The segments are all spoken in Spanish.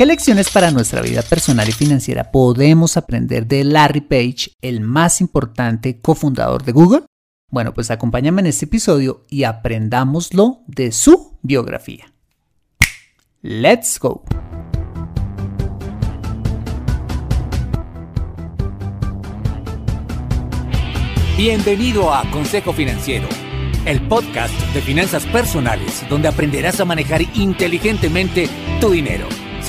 ¿Qué lecciones para nuestra vida personal y financiera podemos aprender de Larry Page, el más importante cofundador de Google? Bueno, pues acompáñame en este episodio y aprendámoslo de su biografía. ¡Let's go! Bienvenido a Consejo Financiero, el podcast de finanzas personales donde aprenderás a manejar inteligentemente tu dinero,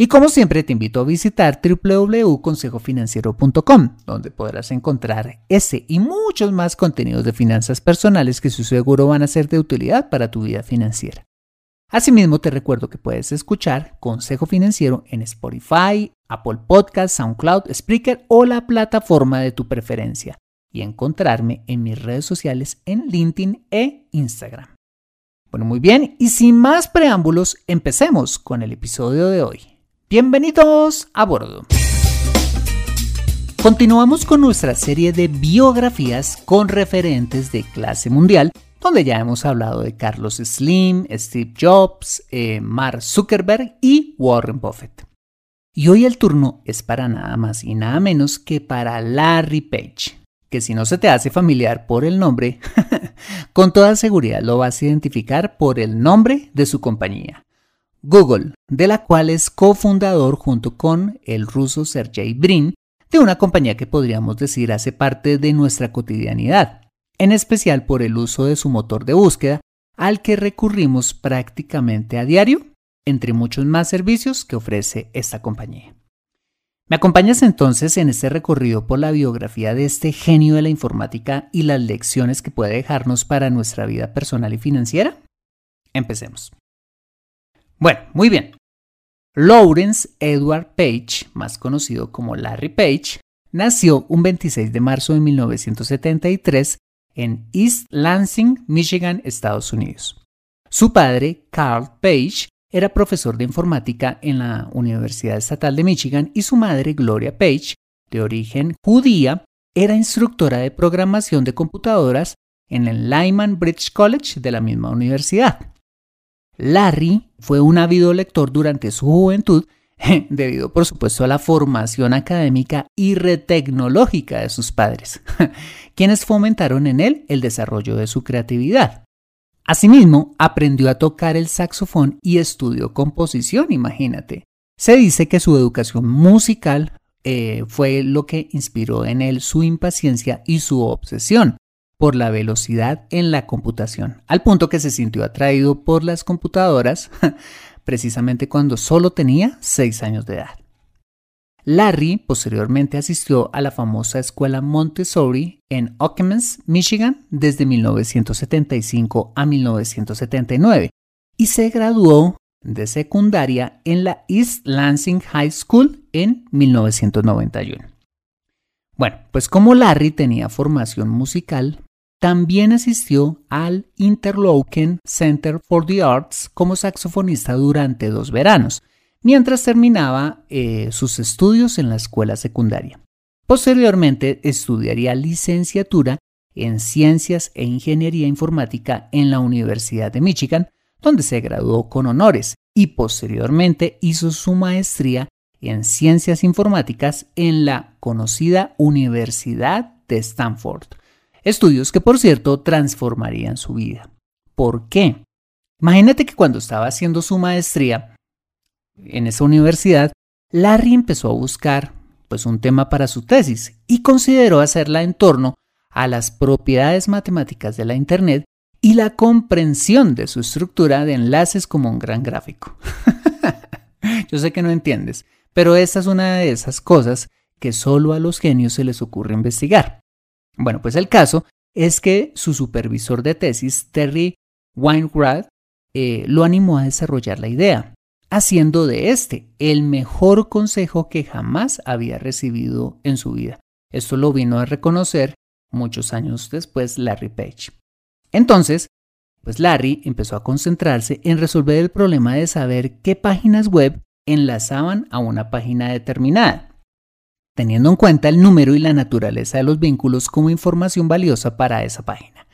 Y como siempre te invito a visitar www.consejofinanciero.com, donde podrás encontrar ese y muchos más contenidos de finanzas personales que su seguro van a ser de utilidad para tu vida financiera. Asimismo, te recuerdo que puedes escuchar Consejo Financiero en Spotify, Apple Podcasts, SoundCloud, Spreaker o la plataforma de tu preferencia y encontrarme en mis redes sociales en LinkedIn e Instagram. Bueno, muy bien, y sin más preámbulos, empecemos con el episodio de hoy. Bienvenidos a bordo. Continuamos con nuestra serie de biografías con referentes de clase mundial, donde ya hemos hablado de Carlos Slim, Steve Jobs, eh, Mark Zuckerberg y Warren Buffett. Y hoy el turno es para nada más y nada menos que para Larry Page, que si no se te hace familiar por el nombre, con toda seguridad lo vas a identificar por el nombre de su compañía, Google, de la cual es cofundador junto con el ruso Sergey Brin, de una compañía que podríamos decir hace parte de nuestra cotidianidad, en especial por el uso de su motor de búsqueda, al que recurrimos prácticamente a diario, entre muchos más servicios que ofrece esta compañía. ¿Me acompañas entonces en este recorrido por la biografía de este genio de la informática y las lecciones que puede dejarnos para nuestra vida personal y financiera? Empecemos. Bueno, muy bien. Lawrence Edward Page, más conocido como Larry Page, nació un 26 de marzo de 1973 en East Lansing, Michigan, Estados Unidos. Su padre, Carl Page, era profesor de informática en la Universidad Estatal de Michigan y su madre, Gloria Page, de origen judía, era instructora de programación de computadoras en el Lyman Bridge College de la misma universidad. Larry fue un ávido lector durante su juventud, debido por supuesto a la formación académica y retecnológica de sus padres, quienes fomentaron en él el desarrollo de su creatividad. Asimismo, aprendió a tocar el saxofón y estudió composición, imagínate. Se dice que su educación musical eh, fue lo que inspiró en él su impaciencia y su obsesión por la velocidad en la computación, al punto que se sintió atraído por las computadoras precisamente cuando solo tenía 6 años de edad. Larry posteriormente asistió a la famosa escuela Montessori en Okemos, Michigan, desde 1975 a 1979 y se graduó de secundaria en la East Lansing High School en 1991. Bueno, pues como Larry tenía formación musical, también asistió al Interlochen Center for the Arts como saxofonista durante dos veranos, mientras terminaba eh, sus estudios en la escuela secundaria. Posteriormente estudiaría licenciatura en Ciencias e Ingeniería Informática en la Universidad de Michigan, donde se graduó con honores y posteriormente hizo su maestría en ciencias informáticas en la conocida Universidad de Stanford. Estudios que, por cierto, transformarían su vida. ¿Por qué? Imagínate que cuando estaba haciendo su maestría en esa universidad, Larry empezó a buscar pues un tema para su tesis y consideró hacerla en torno a las propiedades matemáticas de la Internet y la comprensión de su estructura de enlaces como un gran gráfico. Yo sé que no entiendes, pero esta es una de esas cosas que solo a los genios se les ocurre investigar. Bueno, pues el caso es que su supervisor de tesis, Terry Weinrad, eh, lo animó a desarrollar la idea, haciendo de este el mejor consejo que jamás había recibido en su vida. Esto lo vino a reconocer muchos años después Larry Page. Entonces, pues Larry empezó a concentrarse en resolver el problema de saber qué páginas web enlazaban a una página determinada, teniendo en cuenta el número y la naturaleza de los vínculos como información valiosa para esa página.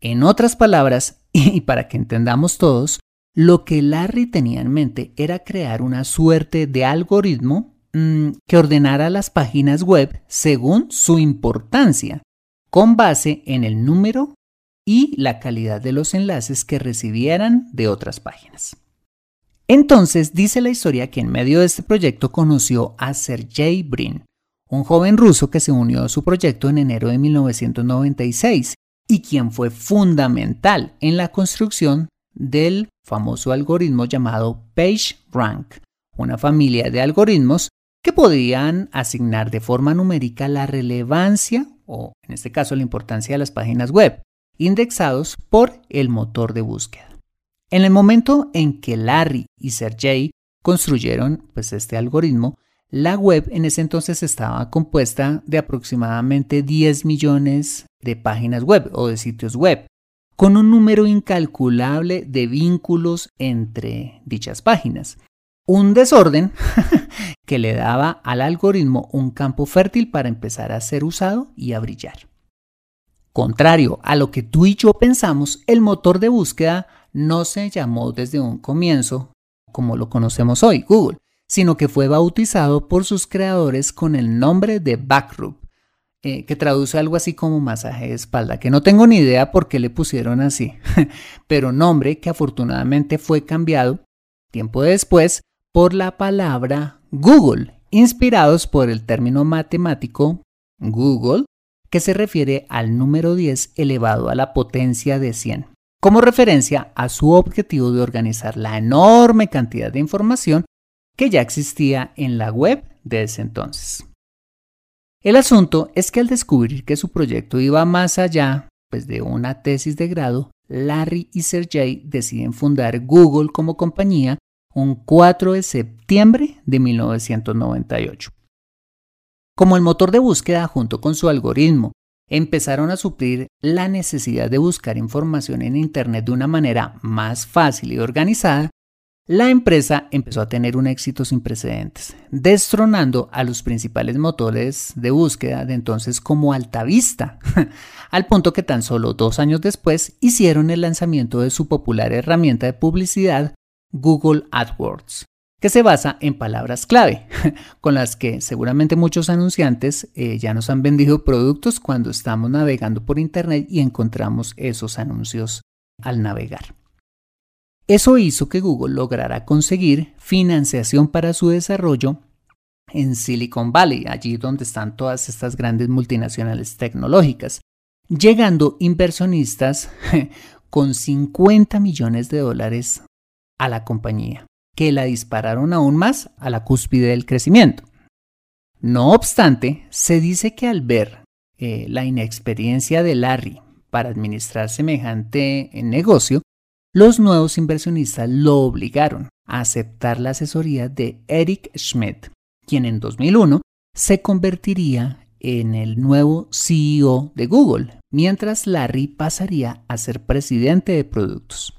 En otras palabras, y para que entendamos todos, lo que Larry tenía en mente era crear una suerte de algoritmo mm, que ordenara las páginas web según su importancia, con base en el número y la calidad de los enlaces que recibieran de otras páginas. Entonces dice la historia que en medio de este proyecto conoció a Sergey Brin, un joven ruso que se unió a su proyecto en enero de 1996 y quien fue fundamental en la construcción del famoso algoritmo llamado PageRank, una familia de algoritmos que podían asignar de forma numérica la relevancia o en este caso la importancia de las páginas web, indexados por el motor de búsqueda. En el momento en que Larry y Sergey construyeron pues, este algoritmo, la web en ese entonces estaba compuesta de aproximadamente 10 millones de páginas web o de sitios web, con un número incalculable de vínculos entre dichas páginas. Un desorden que le daba al algoritmo un campo fértil para empezar a ser usado y a brillar. Contrario a lo que tú y yo pensamos, el motor de búsqueda no se llamó desde un comienzo como lo conocemos hoy, Google, sino que fue bautizado por sus creadores con el nombre de Backrub, eh, que traduce algo así como masaje de espalda, que no tengo ni idea por qué le pusieron así, pero nombre que afortunadamente fue cambiado tiempo después por la palabra Google, inspirados por el término matemático Google que se refiere al número 10 elevado a la potencia de 100, como referencia a su objetivo de organizar la enorme cantidad de información que ya existía en la web de ese entonces. El asunto es que al descubrir que su proyecto iba más allá pues, de una tesis de grado, Larry y Sergey deciden fundar Google como compañía un 4 de septiembre de 1998. Como el motor de búsqueda junto con su algoritmo empezaron a suplir la necesidad de buscar información en Internet de una manera más fácil y organizada, la empresa empezó a tener un éxito sin precedentes, destronando a los principales motores de búsqueda de entonces como Altavista, al punto que tan solo dos años después hicieron el lanzamiento de su popular herramienta de publicidad Google AdWords, que se basa en palabras clave, con las que seguramente muchos anunciantes eh, ya nos han vendido productos cuando estamos navegando por Internet y encontramos esos anuncios al navegar. Eso hizo que Google lograra conseguir financiación para su desarrollo en Silicon Valley, allí donde están todas estas grandes multinacionales tecnológicas, llegando inversionistas con 50 millones de dólares a la compañía que la dispararon aún más a la cúspide del crecimiento. No obstante, se dice que al ver eh, la inexperiencia de Larry para administrar semejante negocio, los nuevos inversionistas lo obligaron a aceptar la asesoría de Eric Schmidt, quien en 2001 se convertiría en el nuevo CEO de Google, mientras Larry pasaría a ser presidente de productos.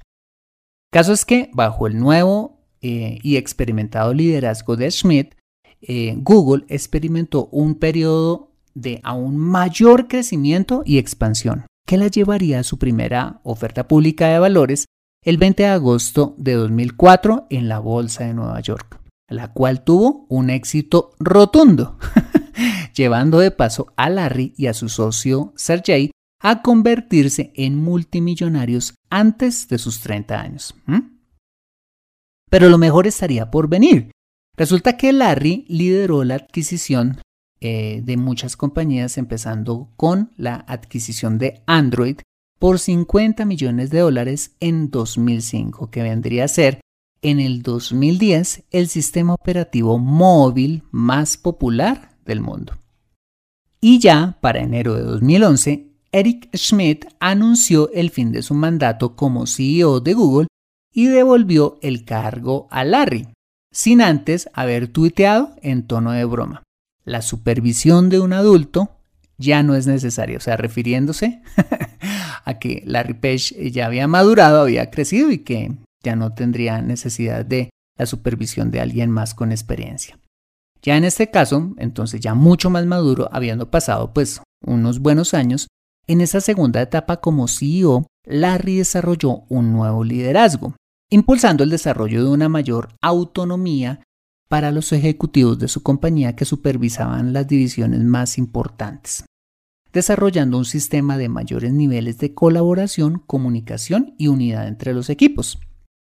Caso es que, bajo el nuevo eh, y experimentado liderazgo de Schmidt, eh, Google experimentó un periodo de aún mayor crecimiento y expansión, que la llevaría a su primera oferta pública de valores el 20 de agosto de 2004 en la Bolsa de Nueva York, la cual tuvo un éxito rotundo, llevando de paso a Larry y a su socio Sergey a convertirse en multimillonarios antes de sus 30 años. Pero lo mejor estaría por venir. Resulta que Larry lideró la adquisición eh, de muchas compañías, empezando con la adquisición de Android por 50 millones de dólares en 2005, que vendría a ser en el 2010 el sistema operativo móvil más popular del mundo. Y ya para enero de 2011, Eric Schmidt anunció el fin de su mandato como CEO de Google y devolvió el cargo a Larry, sin antes haber tuiteado en tono de broma. La supervisión de un adulto ya no es necesaria, o sea, refiriéndose que Larry Page ya había madurado, había crecido y que ya no tendría necesidad de la supervisión de alguien más con experiencia. Ya en este caso, entonces ya mucho más maduro, habiendo pasado pues unos buenos años, en esa segunda etapa como CEO, Larry desarrolló un nuevo liderazgo, impulsando el desarrollo de una mayor autonomía para los ejecutivos de su compañía que supervisaban las divisiones más importantes, desarrollando un sistema de mayores niveles de colaboración, comunicación y unidad entre los equipos.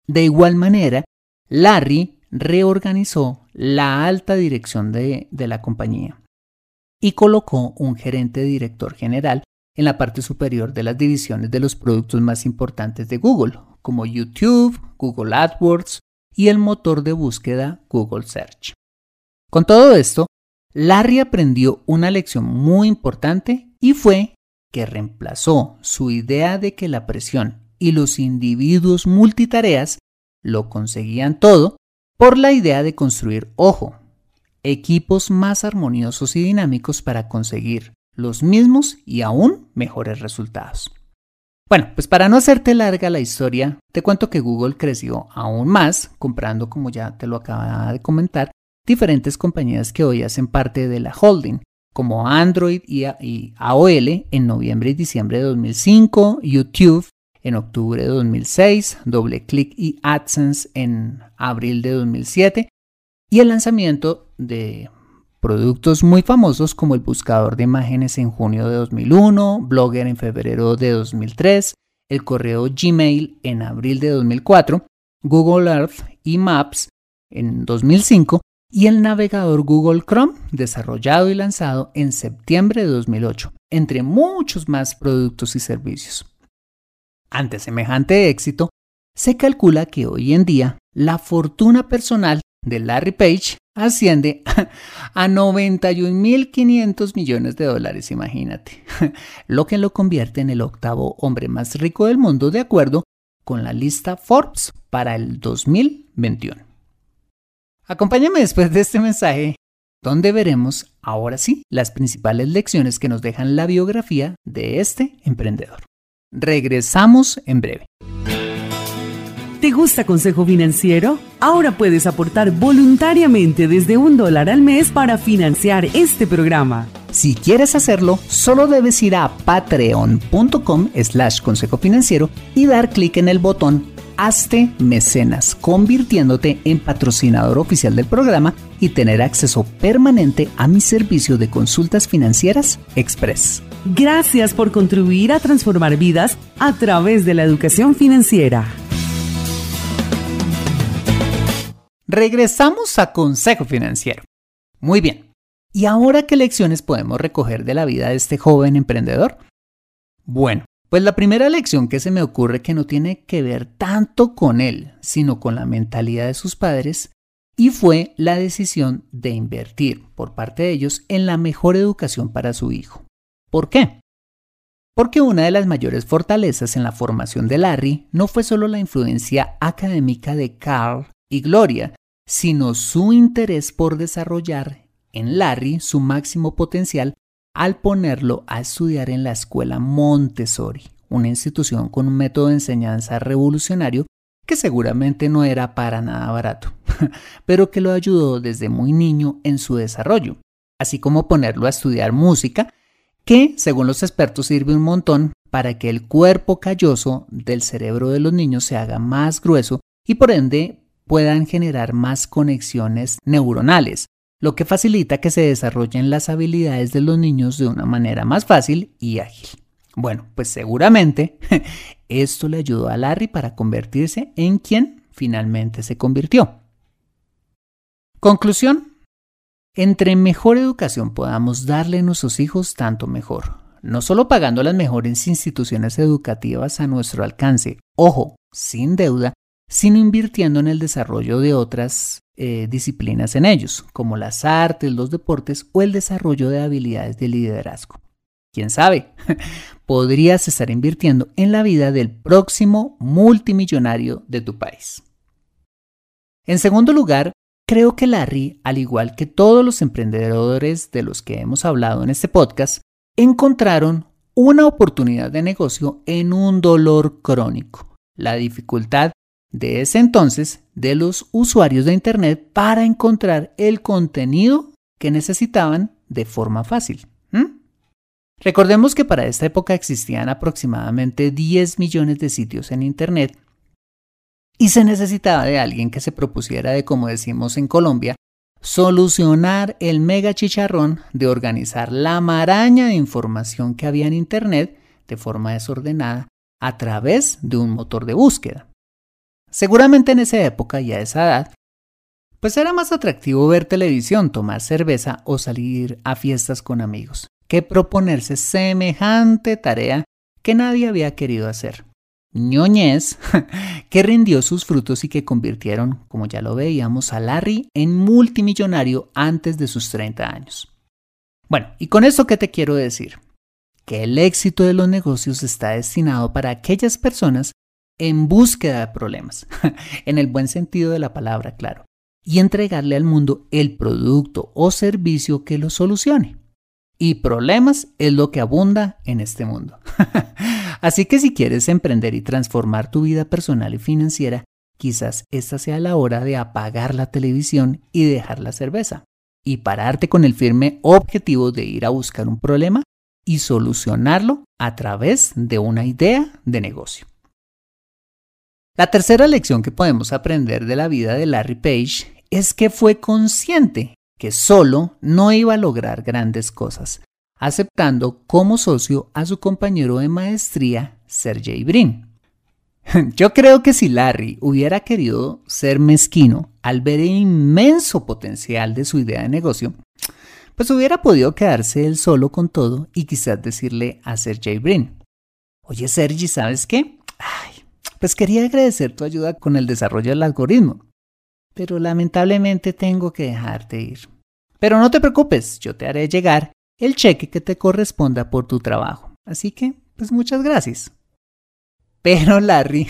De igual manera, Larry reorganizó la alta dirección de, la compañía y colocó un gerente director general en la parte superior de las divisiones de los productos más importantes de Google, como YouTube, Google AdWords y el motor de búsqueda Google Search. Con todo esto, Larry aprendió una lección muy importante y fue que reemplazó su idea de que la presión y los individuos multitareas lo conseguían todo por la idea de construir, ojo, equipos más armoniosos y dinámicos para conseguir los mismos y aún mejores resultados. Bueno, pues para no hacerte larga la historia, te cuento que Google creció aún más, comprando, como ya te lo acababa de comentar, diferentes compañías que hoy hacen parte de la holding, como Android y AOL en noviembre y diciembre de 2005, YouTube en octubre de 2006, DoubleClick y AdSense en abril de 2007, y el lanzamiento de productos muy famosos como el buscador de imágenes en junio de 2001, Blogger en febrero de 2003, el correo Gmail en abril de 2004, Google Earth y Maps en 2005 y el navegador Google Chrome desarrollado y lanzado en septiembre de 2008, entre muchos más productos y servicios. Ante semejante éxito, se calcula que hoy en día la fortuna personal de Larry Page asciende a 91.500 millones de dólares, imagínate, lo que lo convierte en el octavo hombre más rico del mundo de acuerdo con la lista Forbes para el 2021. Acompáñame después de este mensaje, donde veremos ahora sí las principales lecciones que nos dejan la biografía de este emprendedor. Regresamos en breve. ¿Te gusta Consejo Financiero? Ahora puedes aportar voluntariamente desde un dólar al mes para financiar este programa. Si quieres hacerlo, solo debes ir a patreon.com slash consejo financiero y dar clic en el botón Hazte Mecenas, convirtiéndote en patrocinador oficial del programa y tener acceso permanente a mi servicio de consultas financieras Express. Gracias por contribuir a transformar vidas a través de la educación financiera. Regresamos a Consejo Financiero. Muy bien. ¿Y ahora qué lecciones podemos recoger de la vida de este joven emprendedor? Bueno, pues la primera lección que se me ocurre que no tiene que ver tanto con él, sino con la mentalidad de sus padres, y fue la decisión de invertir por parte de ellos en la mejor educación para su hijo. ¿Por qué? Porque una de las mayores fortalezas en la formación de Larry no fue solo la influencia académica de Carl y Gloria, sino su interés por desarrollar en Larry su máximo potencial al ponerlo a estudiar en la escuela Montessori, una institución con un método de enseñanza revolucionario que seguramente no era para nada barato, pero que lo ayudó desde muy niño en su desarrollo, así como ponerlo a estudiar música, que según los expertos sirve un montón para que el cuerpo calloso del cerebro de los niños se haga más grueso y por ende puedan generar más conexiones neuronales, lo que facilita que se desarrollen las habilidades de los niños de una manera más fácil y ágil. Bueno, pues seguramente esto le ayudó a Larry para convertirse en quien finalmente se convirtió. Conclusión. Entre mejor educación podamos darle a nuestros hijos, tanto mejor. No solo pagando las mejores instituciones educativas a nuestro alcance, ojo, sin deuda, sino invirtiendo en el desarrollo de otras eh, disciplinas en ellos, como las artes, los deportes o el desarrollo de habilidades de liderazgo. ¿Quién sabe? Podrías estar invirtiendo en la vida del próximo multimillonario de tu país. En segundo lugar, creo que Larry, al igual que todos los emprendedores de los que hemos hablado en este podcast, encontraron una oportunidad de negocio en un dolor crónico, la dificultad de ese entonces de los usuarios de Internet para encontrar el contenido que necesitaban de forma fácil. Recordemos que para esta época existían aproximadamente 10 millones de sitios en Internet y se necesitaba de alguien que se propusiera de, como decimos en Colombia, solucionar el mega chicharrón de organizar la maraña de información que había en Internet de forma desordenada a través de un motor de búsqueda. Seguramente en esa época y a esa edad, pues era más atractivo ver televisión, tomar cerveza o salir a fiestas con amigos, que proponerse semejante tarea que nadie había querido hacer. ñoñez que rindió sus frutos y que convirtieron, como ya lo veíamos, a Larry en multimillonario antes de sus 30 años. Bueno, ¿y con esto qué te quiero decir? Que el éxito de los negocios está destinado para aquellas personas en búsqueda de problemas, en el buen sentido de la palabra, claro, y entregarle al mundo el producto o servicio que lo solucione. Y problemas es lo que abunda en este mundo. Así que si quieres emprender y transformar tu vida personal y financiera, quizás esta sea la hora de apagar la televisión y dejar la cerveza, y pararte con el firme objetivo de ir a buscar un problema y solucionarlo a través de una idea de negocio. La tercera lección que podemos aprender de la vida de Larry Page es que fue consciente que solo no iba a lograr grandes cosas, aceptando como socio a su compañero de maestría, Sergey Brin. Yo creo que si Larry hubiera querido ser mezquino al ver el inmenso potencial de su idea de negocio, pues hubiera podido quedarse él solo con todo y quizás decirle a Sergey Brin, oye Sergey, ¿sabes qué? Ay, pues quería agradecer tu ayuda con el desarrollo del algoritmo, pero lamentablemente tengo que dejarte ir. Pero no te preocupes, yo te haré llegar el cheque que te corresponda por tu trabajo. Así que, pues muchas gracias. Pero Larry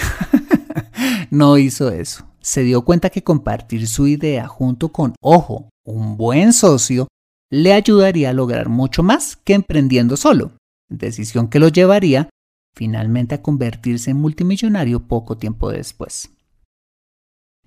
no hizo eso. Se dio cuenta que compartir su idea junto con, ojo, un buen socio, le ayudaría a lograr mucho más que emprendiendo solo, decisión que lo llevaría finalmente a convertirse en multimillonario poco tiempo después.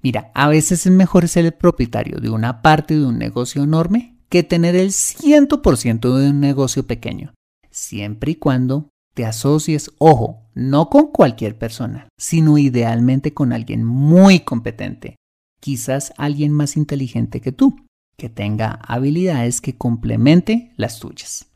Mira, a veces es mejor ser el propietario de una parte de un negocio enorme que tener el 100% de un negocio pequeño, siempre y cuando te asocies, ojo, no con cualquier persona, sino idealmente con alguien muy competente, quizás alguien más inteligente que tú, que tenga habilidades que complemente las tuyas.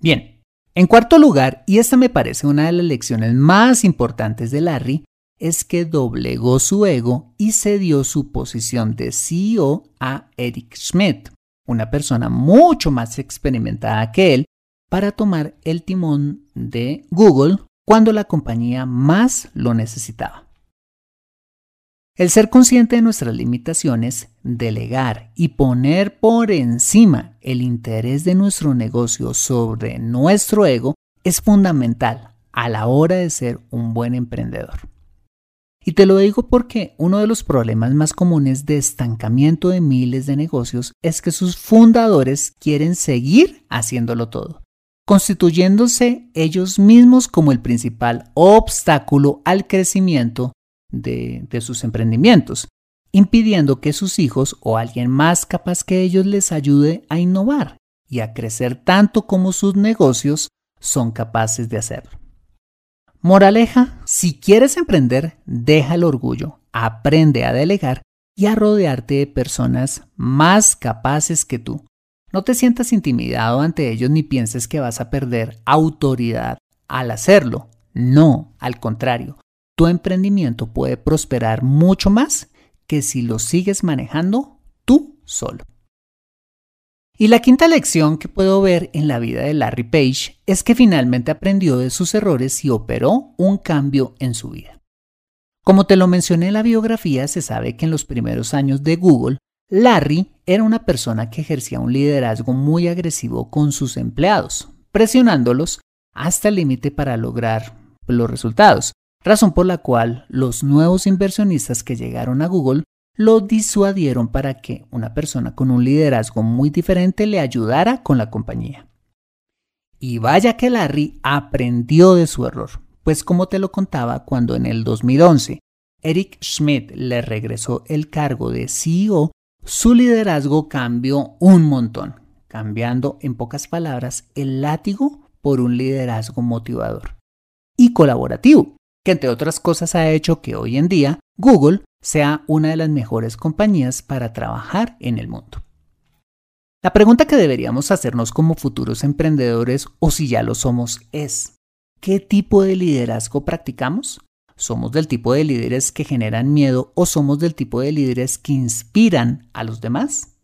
Bien, en cuarto lugar, y esta me parece una de las lecciones más importantes de Larry, es que doblegó su ego y cedió su posición de CEO a Eric Schmidt, una persona mucho más experimentada que él, para tomar el timón de Google cuando la compañía más lo necesitaba. El ser consciente de nuestras limitaciones, delegar y poner por encima el interés de nuestro negocio sobre nuestro ego es fundamental a la hora de ser un buen emprendedor. Y te lo digo porque uno de los problemas más comunes de estancamiento de miles de negocios es que sus fundadores quieren seguir haciéndolo todo, constituyéndose ellos mismos como el principal obstáculo al crecimiento de, sus emprendimientos, impidiendo que sus hijos o alguien más capaz que ellos les ayude a innovar y a crecer tanto como sus negocios son capaces de hacerlo. Moraleja, si quieres emprender, deja el orgullo, aprende a delegar y a rodearte de personas más capaces que tú. No te sientas intimidado ante ellos ni pienses que vas a perder autoridad al hacerlo. No, al contrario, tu emprendimiento puede prosperar mucho más que si lo sigues manejando tú solo. Y la quinta lección que puedo ver en la vida de Larry Page es que finalmente aprendió de sus errores y operó un cambio en su vida. Como te lo mencioné en la biografía, se sabe que en los primeros años de Google, Larry era una persona que ejercía un liderazgo muy agresivo con sus empleados, presionándolos hasta el límite para lograr los resultados, razón por la cual los nuevos inversionistas que llegaron a Google lo disuadieron para que una persona con un liderazgo muy diferente le ayudara con la compañía. Y vaya que Larry aprendió de su error, pues como te lo contaba, cuando en el 2011 Eric Schmidt le regresó el cargo de CEO, su liderazgo cambió un montón, cambiando en pocas palabras el látigo por un liderazgo motivador y colaborativo, que entre otras cosas ha hecho que hoy en día Google sea una de las mejores compañías para trabajar en el mundo. La pregunta que deberíamos hacernos como futuros emprendedores o si ya lo somos es, ¿qué tipo de liderazgo practicamos? ¿Somos del tipo de líderes que generan miedo o somos del tipo de líderes que inspiran a los demás?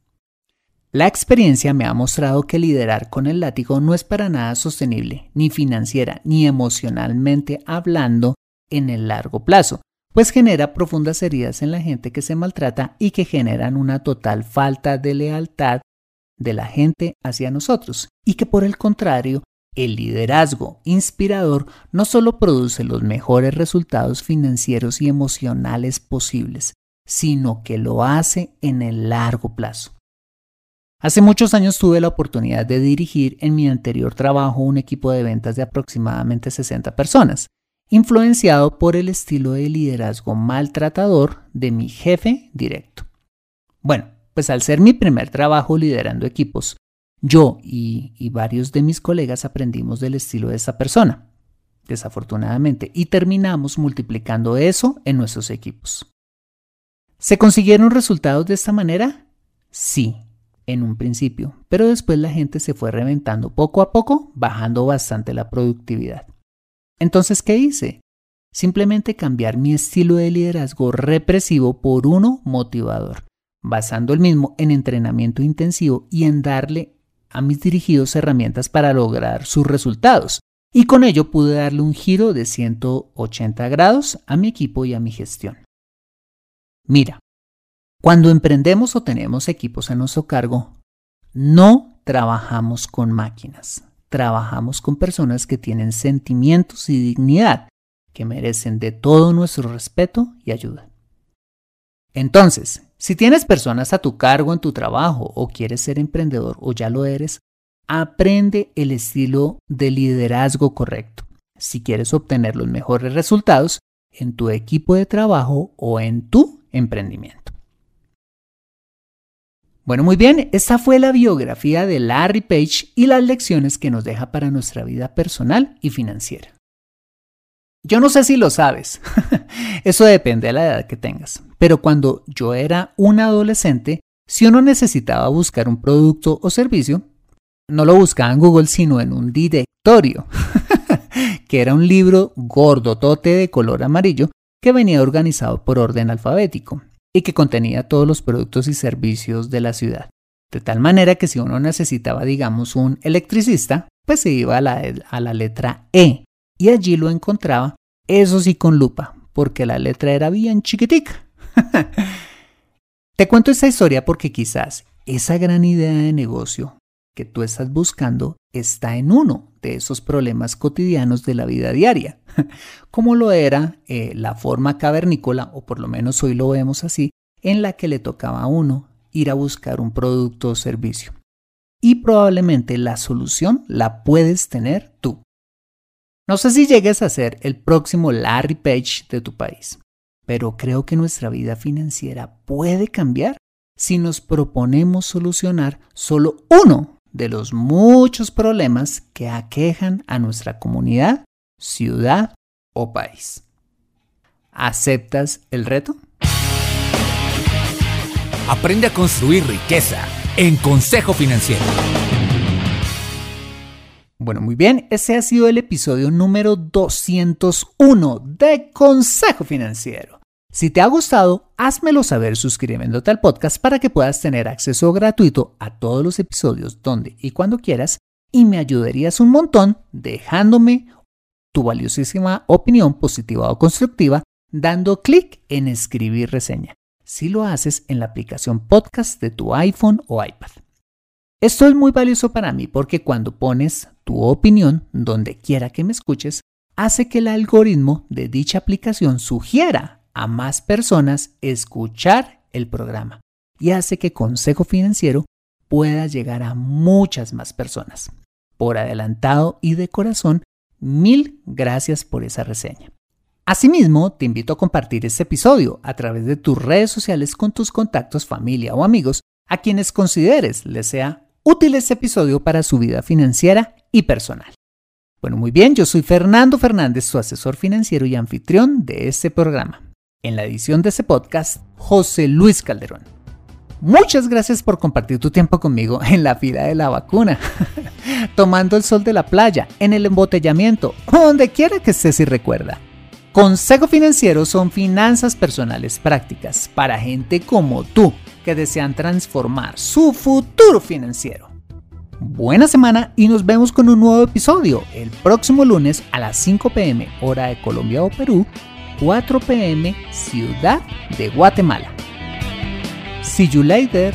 La experiencia me ha mostrado que liderar con el látigo no es para nada sostenible, ni financiera ni emocionalmente hablando en el largo plazo, pues genera profundas heridas en la gente que se maltrata y que generan una total falta de lealtad de la gente hacia nosotros, y que por el contrario, el liderazgo inspirador no solo produce los mejores resultados financieros y emocionales posibles, sino que lo hace en el largo plazo. Hace muchos años tuve la oportunidad de dirigir en mi anterior trabajo un equipo de ventas de aproximadamente 60 personas, influenciado por el estilo de liderazgo maltratador de mi jefe directo. Bueno, pues al ser mi primer trabajo liderando equipos, yo y, varios de mis colegas aprendimos del estilo de esa persona, desafortunadamente, y terminamos multiplicando eso en nuestros equipos. ¿Se consiguieron resultados de esta manera? Sí, en un principio, pero después la gente se fue reventando poco a poco, bajando bastante la productividad. Entonces, ¿qué hice? Simplemente cambiar mi estilo de liderazgo represivo por uno motivador, basando el mismo en entrenamiento intensivo y en darle a mis dirigidos herramientas para lograr sus resultados. Y con ello pude darle un giro de 180 grados a mi equipo y a mi gestión. Mira, cuando emprendemos o tenemos equipos a nuestro cargo, no trabajamos con máquinas trabajamos con personas que tienen sentimientos y dignidad, que merecen de todo nuestro respeto y ayuda. Entonces, si tienes personas a tu cargo en tu trabajo o quieres ser emprendedor o ya lo eres, aprende el estilo de liderazgo correcto. Si quieres obtener los mejores resultados en tu equipo de trabajo o en tu emprendimiento. Bueno, muy bien, esta fue la biografía de Larry Page y las lecciones que nos deja para nuestra vida personal y financiera. Yo no sé si lo sabes, eso depende de la edad que tengas, pero cuando yo era un adolescente, si uno necesitaba buscar un producto o servicio, no lo buscaba en Google, sino en un directorio, que era un libro gordotote de color amarillo que venía organizado por orden alfabético y que contenía todos los productos y servicios de la ciudad. De tal manera que si uno necesitaba, digamos, un electricista, pues se iba a la, a la letra E y allí lo encontraba, eso sí con lupa, porque la letra era bien chiquitica. Te cuento esta historia porque quizás esa gran idea de negocio que tú estás buscando está en uno de esos problemas cotidianos de la vida diaria, como lo era eh, la forma cavernícola, o por lo menos hoy lo vemos así, en la que le tocaba a uno ir a buscar un producto o servicio. Y probablemente la solución la puedes tener tú. No sé si llegues a ser el próximo Larry Page de tu país, pero creo que nuestra vida financiera puede cambiar si nos proponemos solucionar solo uno de los muchos problemas que aquejan a nuestra comunidad, ciudad o país. ¿Aceptas el reto? Aprende a construir riqueza en Consejo Financiero. Bueno, muy bien, ese ha sido el episodio número 201 de Consejo Financiero. Si te ha gustado, házmelo saber suscribiéndote al podcast para que puedas tener acceso gratuito a todos los episodios donde y cuando quieras y me ayudarías un montón dejándome tu valiosísima opinión positiva o constructiva dando clic en escribir reseña si lo haces en la aplicación podcast de tu iPhone o iPad. Esto es muy valioso para mí porque cuando pones tu opinión donde quiera que me escuches, hace que el algoritmo de dicha aplicación sugiera a más personas escuchar el programa y hace que Consejo Financiero pueda llegar a muchas más personas. Por adelantado y de corazón, mil gracias por esa reseña. Asimismo, te invito a compartir este episodio a través de tus redes sociales con tus contactos, familia o amigos a quienes consideres les sea útil este episodio para su vida financiera y personal. Bueno, muy bien, yo soy Fernando Fernández, tu asesor financiero y anfitrión de este programa. En la edición de este podcast, José Luis Calderón. Muchas gracias por compartir tu tiempo conmigo en la fila de la vacuna, tomando el sol de la playa, en el embotellamiento, donde quiera que estés y recuerda. Consejo Financiero son finanzas personales prácticas para gente como tú que desean transformar su futuro financiero. Buena semana y nos vemos con un nuevo episodio el próximo lunes a las 5 pm hora de Colombia o Perú 4 pm Ciudad de Guatemala. See you later.